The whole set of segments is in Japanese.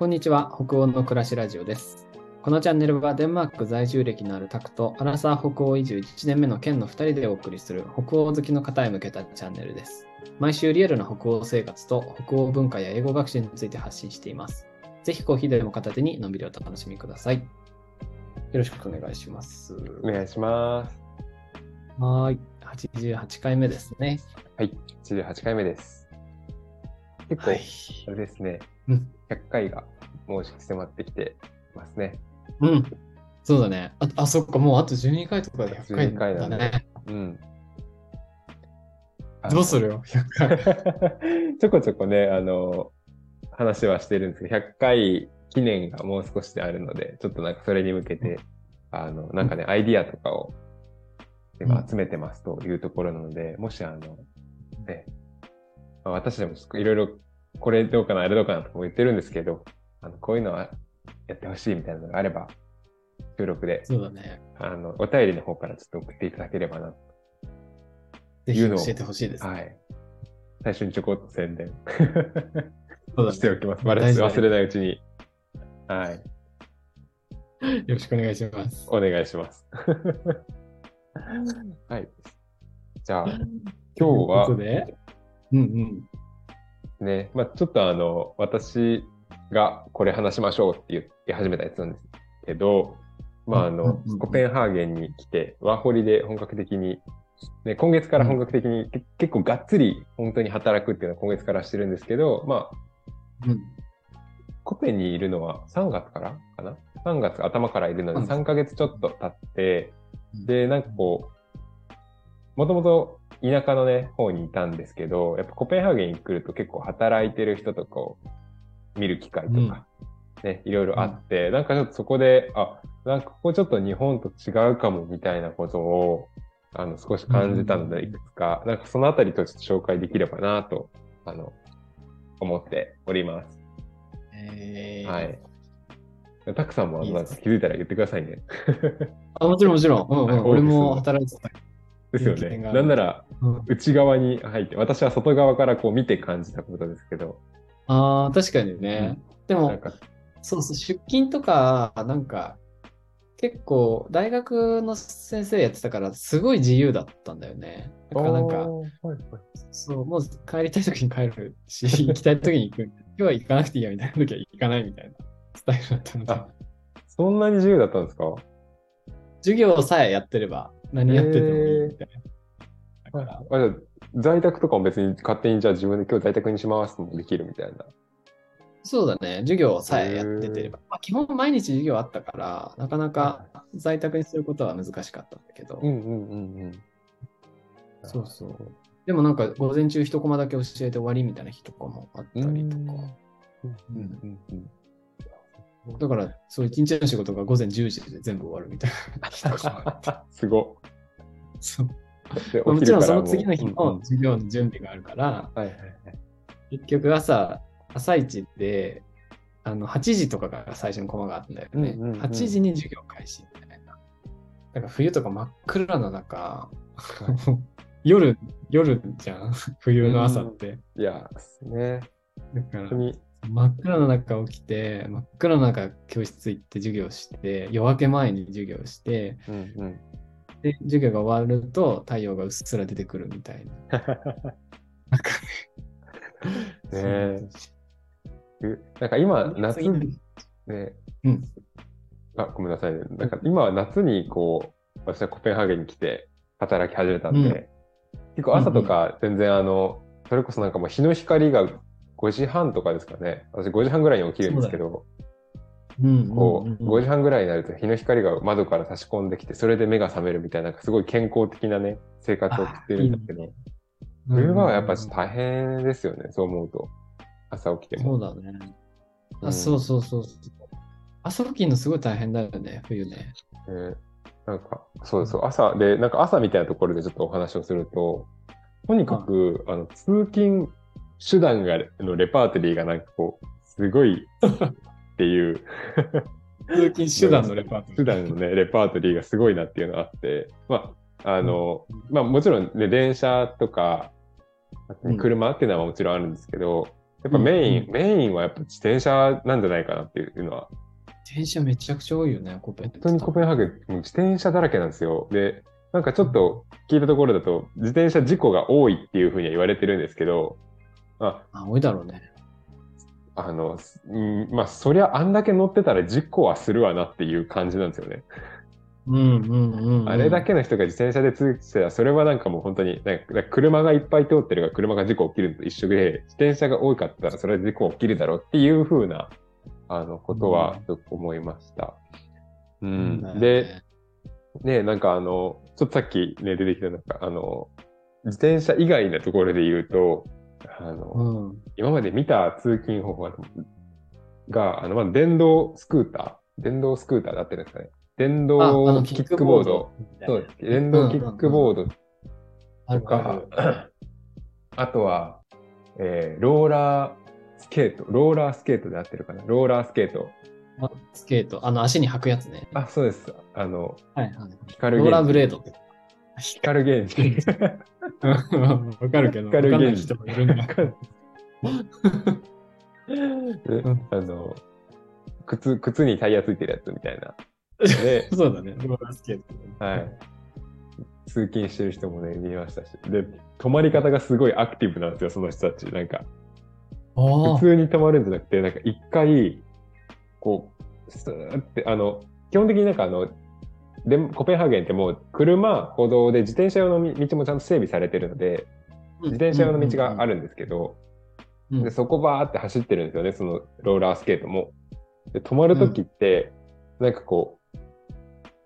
こんにちは、北欧の暮らしラジオです。このチャンネルはデンマーク在住歴のあるタクとアラサー北欧移住1年目の県の2人でお送りする北欧好きの方へ向けたチャンネルです。毎週リアルな北欧生活と北欧文化や英語学習について発信しています。ぜひコーヒーでも片手にのんびりお楽しみください。よろしくお願いします。お願いします。はーい。88回目ですね。はい、88回目です。結構、はい。あれですね、うん。100回がもう迫ってきてますね。うん。そうだね。あ、あそっか、もうあと12回とかで100回12回だなんね。うん。どうするよ、100回。ちょこちょこね、あの、話はしてるんですけど、100回記念がもう少しであるので、ちょっとなんかそれに向けて、あの、なんかね、アイディアとかを今集めてますというところなので、もしあの、ね、まあ私でもいろいろこれどうかな、あれどうかなとかも言ってるんですけど、あのこういうのはやってほしいみたいなのがあれば、収録で、そうだね。あの、お便りの方からちょっと送っていただければな。ぜひ教いうのをえてほしいです。はい。最初にちょこっと宣伝そうだね。しておきます。忘れないうちに。はい。よろしくお願いします。お願いします。はい。じゃあ、今日はうんうん。ね、まあちょっとあの、私がこれ話しましょうって言って始めたやつなんですけど、まああうんのコペンハーゲンに来て、ワーホリで本格的に、ね、今月から本格的に、け結構がっつり本当に働くっていうのは今月からしてるんですけど、まあ、うん。コペンにいるのは3月からかな ?3 月頭からいるのでうん。3ヶ月ちょっと経って、うん。で、なんかこう、もともと田舎のね、方にいたんですけど、やっぱコペンハーゲンに来ると結構働いてる人とかを見る機会とか、ね、いろいろあって、なんかちょっとそこで、あ、なんかここちょっと日本と違うかもみたいなことを、あの、少し感じたのうんで、いくつか、なんかそのあたりとちょっと紹介できればなと、あの、思っております。えーはい。たくさんもなんか気づいたら言ってくださいね。あもちろんもちろん。うんうん、はい俺も働いてた。ですよね。なんなら、うん。内側に入って、私は外側からこう見て感じたことですけど、ああ、確かにね。でもなん、か、そうそう、出勤とか、なんか、結構、大学の先生やってたから、すごい自由だったんだよね。だからなんか、はいはい。そう、もう帰りたい時に帰るし、行きたい時に行く。今日は行かなくていいやみたいな時は行かないみたいな。スタイルだったので。あ、そんなに自由だったんですか？授業さえやってれば何やっててもいいみたいな。だから、在宅とかも別に勝手にじゃあ自分で今日在宅にしますもできるみたいな。そうだね、授業さえやっててれば。まあ、基本毎日授業あったから、なかなか在宅にすることは難しかったんだけど、うんうんうんうん。そうそう。でもなんか午前中一コマだけ教えて終わりみたいな日とかもあったりとか。うんうんうんだから、そう一日の仕事が午前10時で全部終わるみたいな。すご。そうもちろんそのう次の日うんうんの授業の準備があるから、はいはいはい。結局朝、朝一で、あの、8時とかが最初のコマがあったんだよね。うんうんうん8時に授業開始みたいな。だから冬とか真っ暗な中、夜、夜じゃん、冬の朝って。いや、ね。だから本当、に。真っ暗な中起きて、真っ暗な中教室行って授業して、夜明け前に授業して、うんうん。で、授業が終わると太陽がうっすら出てくるみたいな。なんかねえなんか今、夏ね、うん。あ、ごめんなさい。ね。なんか今は夏にこう、私はコペンハーゲンに来て働き始めたんで、結構朝とか全然あの、それこそなんかもう日の光が5時半とかですかね。私5時半ぐらいに起きるんですけど、うんこう、うんうん5時半ぐらいになると日の光が窓から差し込んできて、それで目が覚めるみたいな、なんかすごい健康的なね、生活を送ってるんだけど、冬場はやっぱ大変ですよね、そう思うと。朝起きても。そうだね。あ、うんそうそうそう。朝起きるのすごい大変だよね、冬ね。ねなんか、そうそう、朝で、なんか朝みたいなところでちょっとお話をすると、とにかく、あの、通勤手段が、のレパートリーがなんかこう、すごいっていう、通勤手段のレパートリー。手段のね、レパートリーがすごいなっていうのがあって、まあ、あの、まあもちろんね、電車とか、うん。車っていうのはもちろんあるんですけど、やっぱメイン、うん。メインはやっぱ自転車なんじゃないかなっていうのは、自転車めちゃくちゃ多いよね、コペン。本当にコペンハーゲン、もう自転車だらけなんですよ。で、なんかちょっと聞いたところだと、自転車事故が多いっていうふうには言われてるんですけど、あ、あ、多いだろうね。あの、うん、まあ、そりゃあんだけ乗ってたら事故はするわなっていう感じなんですよね。うんうんうん、うん。あれだけの人が自転車で通ってたら、それはなんかもう本当に、なんか車がいっぱい通ってるから車が事故起きるのと一緒で、自転車が多かったらそれは事故起きるだろうっていうふうな、あの、ことはよく思いました。うん。で、、ね、なんかあの、ちょっとさっきね、出てきたなんか、あの、自転車以外のところで言うと、あの、うん。今まで見た通勤方法が、あの、まず電動スクーター、電動スクーターだってるんですかね。電ああ動のキックボード。そうです。電動キックボードとか、あとは、えーローラースケート、ローラースケートで合ってるかな。ローラースケート。あスケート。あの、足に履くやつね。あ、そうです。あの、はいはい。光ローラーブレード。光源氏。わかるけど、わかんない人もいるんだ。であの、靴、靴にタイヤついてるやつみたいな。で、そうだね、ローラースケート。はい。通勤してる人もね、見ましたし。で、止まり方がすごいアクティブなんですよ、その人たち。なんか、あ普通に止まるんじゃなくて、なんか一回、こう、スーって、あの、基本的になんかあの、でコペンハーゲンってもう車、歩道で自転車用の道もちゃんと整備されてるので、自転車用の道がある。るんですけど、うんでそこバーって走ってるんですよね、そのローラースケートも。で止まるときって、なんかこう、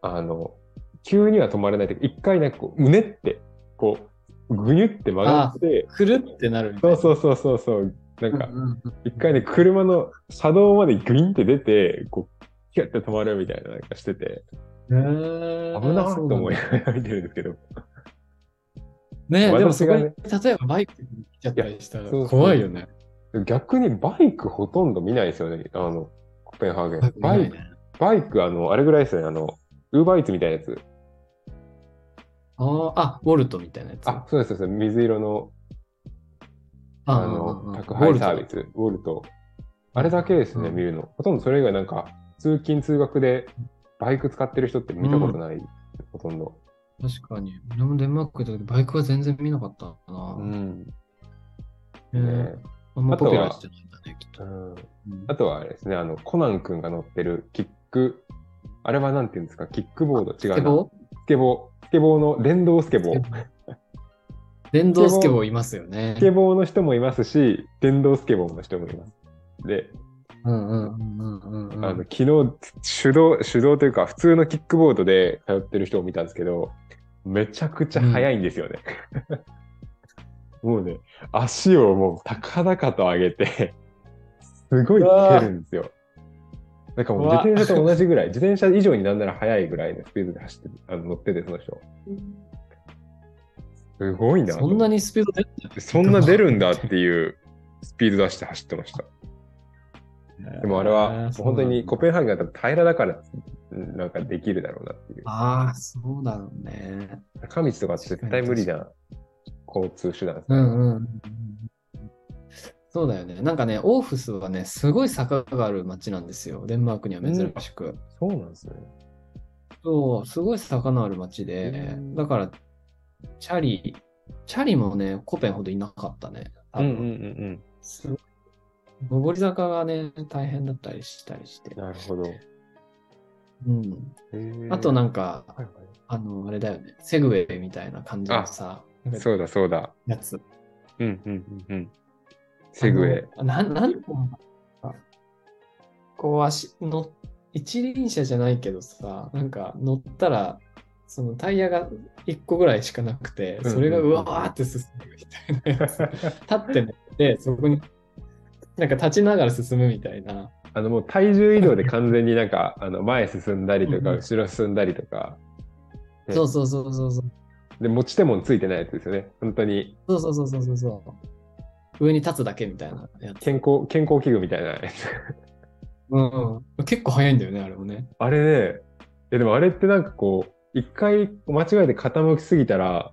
あの、急には止まれないと一回なんかこう、うねって、こう、ぐにゅって曲がって、くるってなるみたいな。そうそうそうそうそう、なんかう、んうん一回ね、車の車道までグインって出て、こう、キュッて止まるみたいななんかしてて、うん。へー危なーと思いながら見てるんですけど。ねでもそこに、私例えばバイクに来ちゃったりしたら怖いよね。逆にバイクほとんど見ないですよね、あの、コペンハーゲン。バイク、ね。バイク、あの、あれぐらいですよね、あの、ウーバーイーツみたいなやつ。あーあ、ウォルトみたいなやつ。あ、そうです、そうです。水色の、ああの、宅配サービス、ウォルト。あれだけですね、うん見るの。ほとんどそれ以外なんか、通勤通学でバイク使ってる人って見たことない、ほとんど。確かに。俺もデンマーク行った時バイクは全然見なかったな。うん。へーねあんまあとはポピュラーじゃないんだね、きっと。うんうんあとはあれですね、あの、コナン君が乗ってるキック、あれはなんて言うんですか、キックボード違うな。スケボスケボー。スケボーの、電動スケボー。ー 電動スケボーいますよねス。ケボーの人もいますし、電動スケボーの人もいます。で、うんうんうんうんうんうん。あの昨日手動、手動というか、普通のキックボードで通ってる人を見たんですけど、めちゃくちゃ速いんですよね。もうね、足をもう高々と上げて、すごい蹴るんですよ。なんかもう自転車と同じぐらい、自転車以上になんなら速いぐらいのスピードで走ってる、あの乗ってて、その人。すごいな。そんなにスピード出るそんな出るんだっていうスピード出して走ってました。でもあれは、本当にコペンハーゲンだったら平らだから、うんなんかできるだろうなっていう。ああ、そうだろうね。坂道とか絶対無理な交通手段ですね。うんうんうん。そうだよね。なんかね、オーフスはね、すごい坂がある街なんですよ。デンマークには珍しく。そうなんですね。そう、すごい坂のある街でう、んだから、チャリ、チャリもね、コペンほどいなかったね。多分んすごい上り坂がね、大変だったりしたりしてうん。。なるほど。うん。あとなんか、はいはいあの、あれだよね、セグウェイみたいな感じのさ、そうだそうだ。やつ。うんうんうんうん。セグウェイ。なん、なんこう足の、一輪車じゃないけどさ、なんか乗ったら、そのタイヤが1個ぐらいしかなくて、それがうわーって進むみたいなやつ。立って寝て、そこに、なんか立ちながら進むみたいな。あのもう体重移動で完全になんか、あの前進んだりとか、後ろ進んだりとか、ねそうそうそうそうそう。で、持ち手もついてないやつですよね。本当にそうそうそうそうそう。上に立つだけみたいなやつ。健康、健康器具みたいなやつ。うんうん、結構早いんだよね、あれもね。あれね、え、でもあれってなんかこう、一回間違えて傾きすぎたら、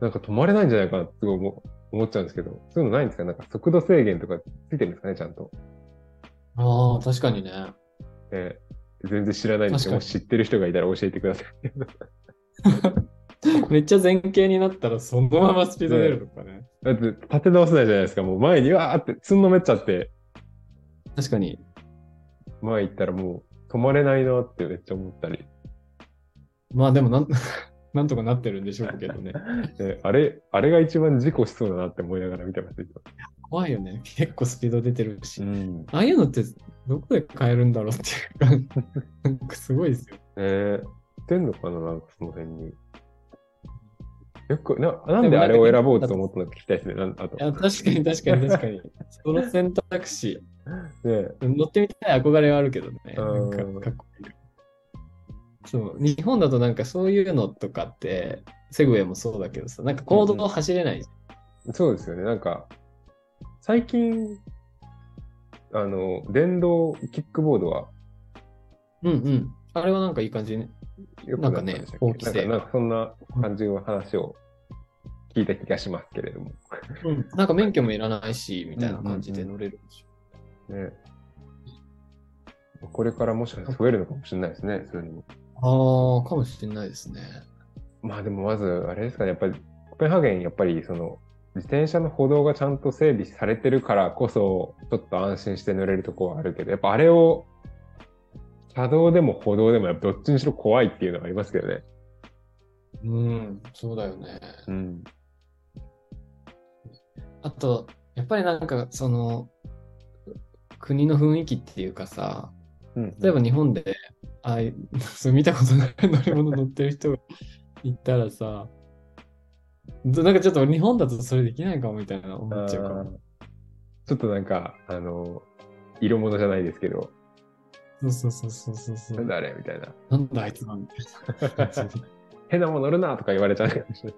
なんか止まれないんじゃないかなってすごい思思っちゃうんですけど、そういうのないんですか？なんか速度制限とかついてるんですかね、ちゃんと。ああ、確かにね。ね全然知らないんですけど、も確し知ってる人がいたら教えてください。めっちゃ前傾になったらそのままスピード出るのかね。だって立て直せないじゃないですか。もう前にわーってつんのめっちゃって、確かに。前行ったらもう止まれないなってめっちゃ思ったり。まあでもなん、なんとかなってるんでしょうけどね。ねあれ、あれが一番事故しそうだなって思いながら見てます、いつも怖いよね。結構スピード出てるし。ん。ああいうのってどこで買えるんだろうっていうか、なんかすごいですよ。ねえ、ってんのかな、なんかその辺に。よく、ななんであれを選ぼうと思ったのか聞きたいですね。なんあと。確かに確かに確かに。その選択肢、ね乗ってみたい憧れはあるけどね。うんなんかかっこいい。そう、日本だとなんかそういうのとかって、セグウェイもそうだけどさ、なんか行動走れないじそうですよね。なんか、最近、あの、電動キックボードは。うんうん。あれはなんかいい感じね。よくなんかね大きさなんかそんな感じの話を聞いた気がしますけれども。うん。なんか免許もいらないし、みたいな感じで乗れるでしょ。ねこれからもしかしたら増えるのかもしれないですね、そういうのも。ああ、かもしれないですね。まあでもまず、あれですかね、やっぱり、コペンハーゲン、やっぱりその、自転車の歩道がちゃんと整備されてるからこそ、ちょっと安心して乗れるところはあるけど、やっぱあれを、車道でも歩道でも、やっぱどっちにしろ怖いっていうのはありますけどね。うん、そうだよね。うん。あと、やっぱりなんかその、国の雰囲気っていうかさ、うん、例えば日本で、あそう見たことない乗り物乗ってる人がいたらさ、どなんかちょっと日本だとそれできないかもみたいな思っちゃうかあーも。ちょっとなんか、あの、色物じゃないですけど、そうそうそうそうそうそう。なんだあれみたいな。なんだあいつはみたいな。変なもの乗るなとか言われちゃうかもしれ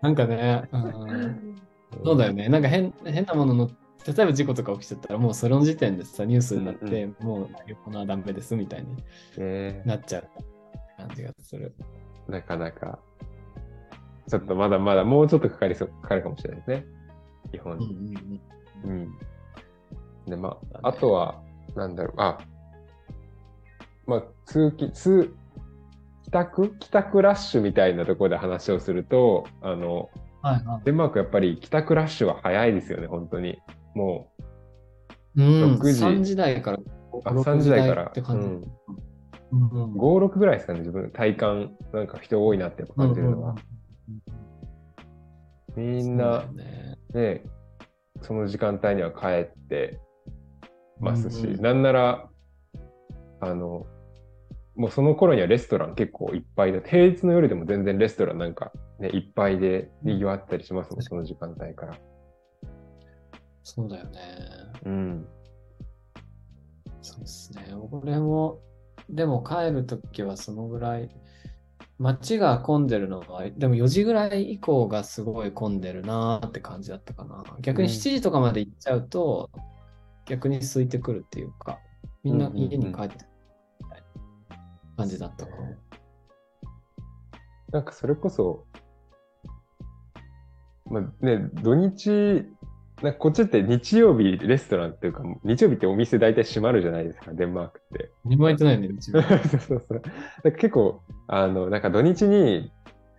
なんかね、うんない。そうだよね。なんか変変なものの、例えば事故とか起きちゃったら、もうその時点でさ、ニュースになって、もうこのはダメですみたいにねなっちゃう感じがする。なかなか、ちょっとまだまだもうちょっとかかりそう、かかるかもしれないですね。日本うんに。うんうんうん。で、まあ、あとは、なんだろう、あ、まあ、通勤、通、帰宅？帰宅ラッシュみたいなところで話をすると、あの、はいはい。デンマークやっぱり帰宅ラッシュは早いですよね、本当に。もう。ん、6時。3時台からう、あ6 3時台から。って、う感じ。ん、うん。うん5、6ぐらいですかね、自分、体感、なんか人多いなって感じるのは。みんなね。ね、その時間帯には帰ってますし、なんなら、あの、もうその頃にはレストラン結構いっぱいで、平日の夜でも全然レストランなんかね、いっぱいで賑わったりしますもんその時間帯から。そうだよね。うん。そうですね。俺も、でも帰るときはそのぐらい、街が混んでるのは、でも4時ぐらい以降がすごい混んでるなーって感じだったかな。逆にうん7時とかまで行っちゃうと、逆に空いてくるっていうか、みんな家に帰ってるみたいな感じだったかも。なんかそれこそ、まあね、土日、なんかこっちって日曜日レストランっていうか、日曜日ってお店大体閉まるじゃないですか、デンマークって。何もやってないね、うちは。そうそうそう。なんか結構、あの、なんか土日に、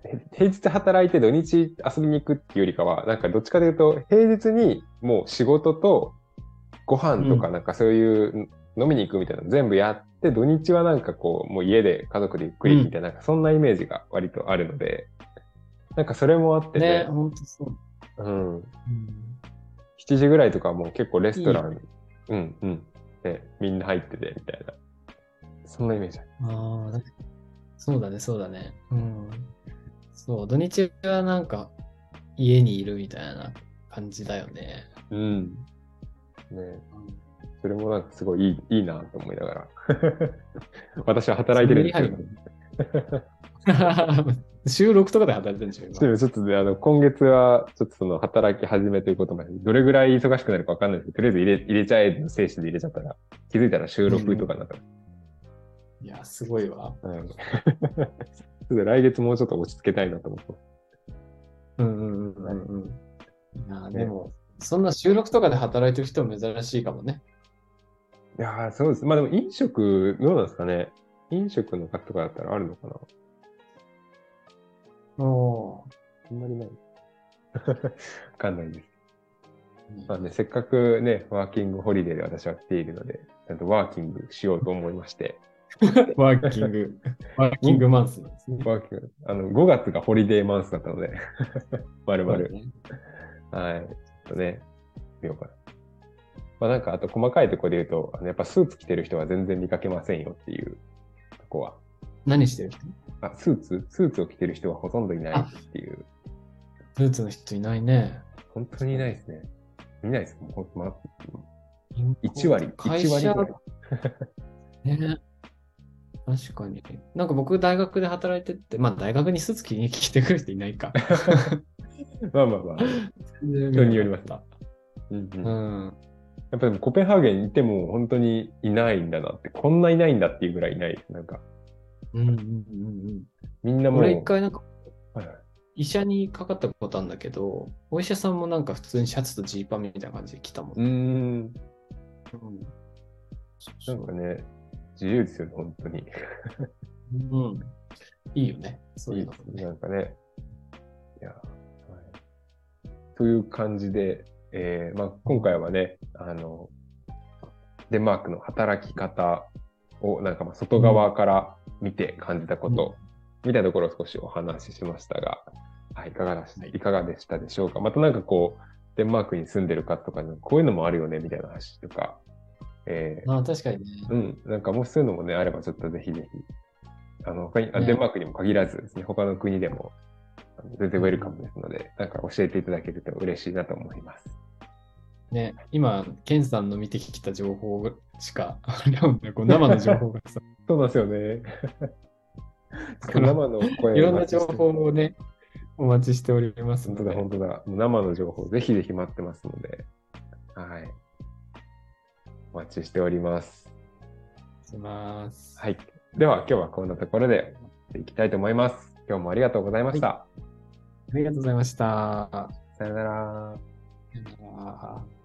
へ平日働いて土日遊びに行くっていうよりかは、なんかどっちかというと、平日にもう仕事とご飯とかなんかそういう飲みに行くみたいなの全部やって、土日はなんかこう、もう家で家族でゆっくりみたいな、なんかそんなイメージが割とあるので、なんかそれもあってね、ね、ほんとそう。うん。うん7時ぐらいとかはもう結構レストラン、うんうん。で、みんな入っててみたいな。そんなイメージある。あそうだね、そうだね。うん。そう、土日はなんか家にいるみたいな感じだよね。うん。ねそれもなんかすごいいいいいなと思いながら。私は働いてるんですけど、収録とかで働いてるんでしょ、今。ちょっとね、あの、今月はちょっとその働き始めということまで、どれぐらい忙しくなるかわかんないですけど、とりあえず入れ入れちゃえの精神で入れちゃったら、気づいたら収録とかなんか、いや、すごいわ。うん。来月もうちょっと落ち着けたいなと思って。うんうんうんうんうん。いやでも、そんな収録とかで働いてる人も珍しいかもね。いやーそうです。まあでも飲食、どうなんですかね。飲食の方とかだったらあるのかなおあんまりない。わかんないです。まあね、せっかくね、ワーキングホリデーで私は来ているので、ちゃんとワーキングしようと思いまして、ワーキング、ワーキングマンスなんですね。ワーキング、あの、5月がホリデーマンスだったので、まるまる。ねはい。ちょっとね、見ようかな。まあなんか、あと細かいところで言うと、あのやっぱスーツ着てる人は全然見かけませんよっていうとこは。何してる人？あ、スーツ？スーツを着てる人はほとんどいないっていう。ブーツの人いないね。本当にいないですね。いないです。もんとま、1割、1会社？割ぐらい。ね。確かに。なんか僕大学で働いてて、まあ大学にスーツ着に来てくる人いないか。まあまあまあ。人によりますうんうんうん。やっぱでもコペンハーゲンにいても本当にいないんだなって、こんないないんだっていうぐらいいないです。なんか、うんうんうんうん。みんなもう、俺一回なんかはいはい医者にかかったことあるんだけど、お医者さんもなんか普通にシャツとジーパンみたいな感じで来たもん。うーん、うんなんかね、自由ですよね、本当に。うん。いいよね。そういうのもね。なんかね。いや、はい、という感じで、えーまあ、今回はね、あの、デンマークの働き方をなんかまあ外側から見て感じたこと、みたいなところを少しお話ししましたが、はい、いかがでしはいいかがでしたでしょうか？またなんかこう、デンマークに住んでる方とかにこういうのもあるよねみたいな話とか、えーああ、確かにね。うん、なんかもしそういうのもね、あればちょっとぜひぜひ、あの、他に、あねデンマークにも限らずですね、他の国でも、全然ウェルカムですので、なんか教えていただけると嬉しいなと思います。ね、今、ケンさんの見てきた情報しか、こう生の情報がさ、そうですよね。生の声いろんな情報をね、お待ちしております。本当だ、本当だ。生の情報、ぜひぜひ待ってますので、はい。お待ちしております。します。はい。では、今日はこんなところでいきたいと思います。今日もありがとうございました。ありがとうございました。さよなら。さよなら